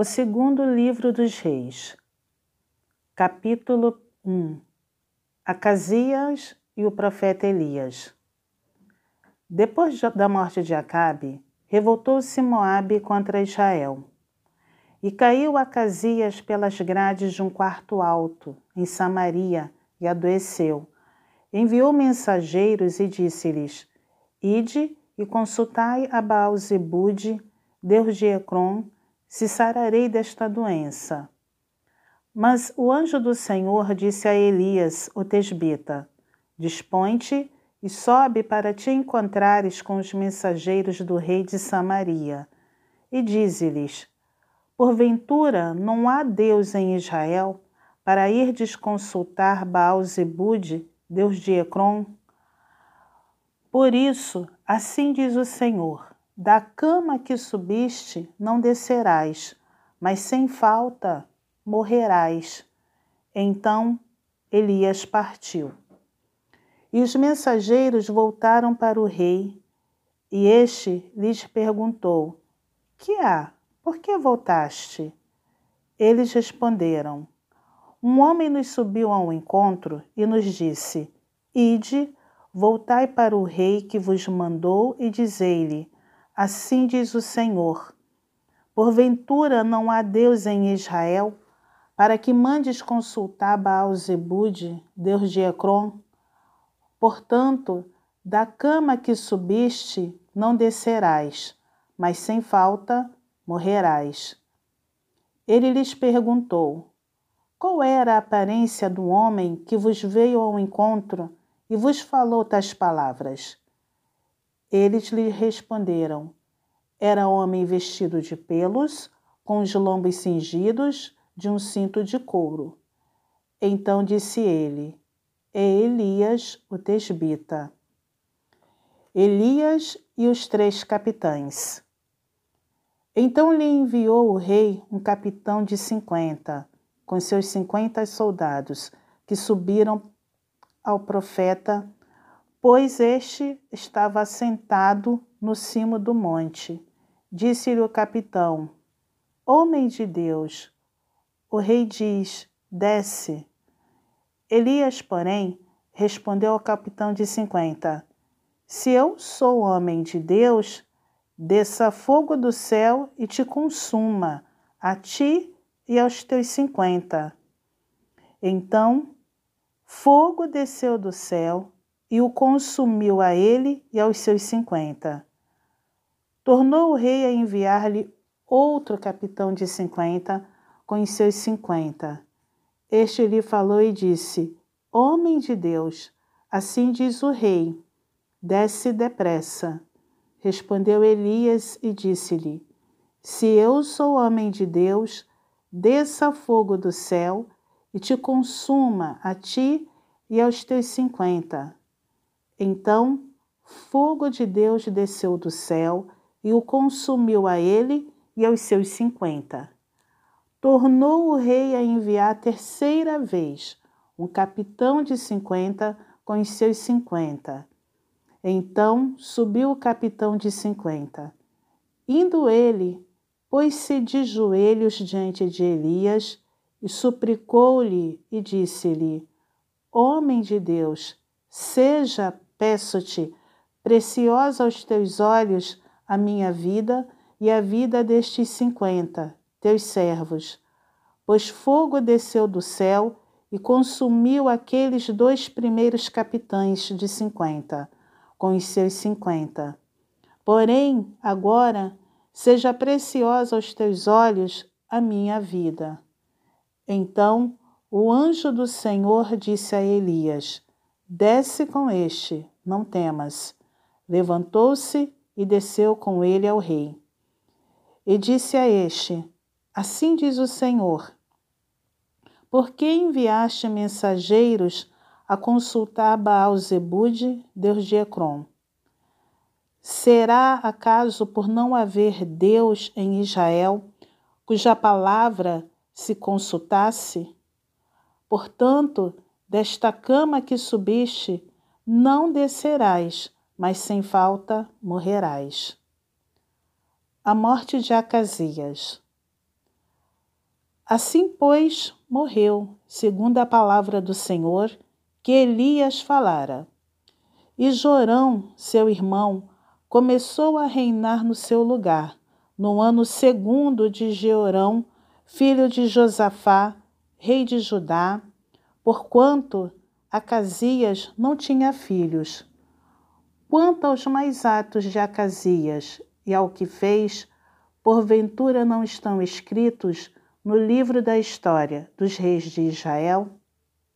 O segundo livro dos Reis, capítulo 1 Acasias e o profeta Elias. Depois da morte de Acabe, revoltou-se Moabe contra Israel. E caiu Acasias pelas grades de um quarto alto, em Samaria, e adoeceu. Enviou mensageiros e disse-lhes: Ide e consultai a Baal-Zebude, Deus de Ecrom, se sararei desta doença. Mas o anjo do Senhor disse a Elias, o tesbita: Dispõe-te e sobe para te encontrares com os mensageiros do rei de Samaria. E dize-lhes: Porventura não há Deus em Israel para ir desconsultar Baal-Zebude, Deus de Ecrom? Por isso, assim diz o Senhor: da cama que subiste não descerás, mas sem falta morrerás. Então Elias partiu. E os mensageiros voltaram para o rei, e este lhes perguntou: Que há? Por que voltaste? Eles responderam: Um homem nos subiu ao encontro e nos disse: Ide, voltai para o rei que vos mandou e dizei-lhe: Assim diz o Senhor: Porventura não há Deus em Israel, para que mandes consultar Baal-Zebude, Deus de Ecrom? Portanto, da cama que subiste não descerás, mas sem falta morrerás. Ele lhes perguntou: Qual era a aparência do homem que vos veio ao encontro e vos falou tais palavras? Eles lhe responderam: Era homem vestido de pelos, com os lombos cingidos de um cinto de couro. Então disse ele: É Elias, o tesbita. Elias e os três capitães. Então lhe enviou o rei um capitão de cinquenta, com seus cinquenta soldados, que subiram ao profeta pois este estava sentado no cimo do monte. Disse-lhe o capitão: Homem de Deus, o rei diz: Desce. Elias, porém, respondeu ao capitão de cinquenta: Se eu sou homem de Deus, desça fogo do céu e te consuma, a ti e aos teus cinquenta. Então, fogo desceu do céu e o consumiu a ele e aos seus cinquenta. Tornou o rei a enviar-lhe outro capitão de cinquenta com os seus cinquenta. Este lhe falou e disse: Homem de Deus, assim diz o rei, desce depressa. Respondeu Elias e disse-lhe: Se eu sou homem de Deus, desça fogo do céu e te consuma a ti e aos teus cinquenta. Então fogo de Deus desceu do céu e o consumiu a ele e aos seus cinquenta. Tornou o rei a enviar a terceira vez um capitão de cinquenta com os seus cinquenta. Então subiu o capitão de cinquenta. Indo ele, pôs-se de joelhos diante de Elias e suplicou-lhe e disse-lhe: Homem de Deus, seja Peço-te, preciosa aos teus olhos, a minha vida e a vida destes cinquenta, teus servos. Pois fogo desceu do céu e consumiu aqueles dois primeiros capitães de cinquenta, com os seus cinquenta. Porém, agora, seja preciosa aos teus olhos a minha vida. Então o anjo do Senhor disse a Elias: Desce com este, não temas. Levantou-se e desceu com ele ao rei. E disse a este: Assim diz o Senhor: Por que enviaste mensageiros a consultar Baal-Zebude, Deus de Ecrom? Será acaso por não haver Deus em Israel, cuja palavra se consultasse? Portanto, Desta cama que subiste, não descerás, mas sem falta morrerás. A morte de Acasias. Assim, pois, morreu, segundo a palavra do Senhor, que Elias falara. E Jorão, seu irmão, começou a reinar no seu lugar, no ano segundo de Jeorão, filho de Josafá, rei de Judá, porquanto Acasias não tinha filhos. Quanto aos mais atos de Acasias e ao que fez, porventura não estão escritos no livro da história dos reis de Israel?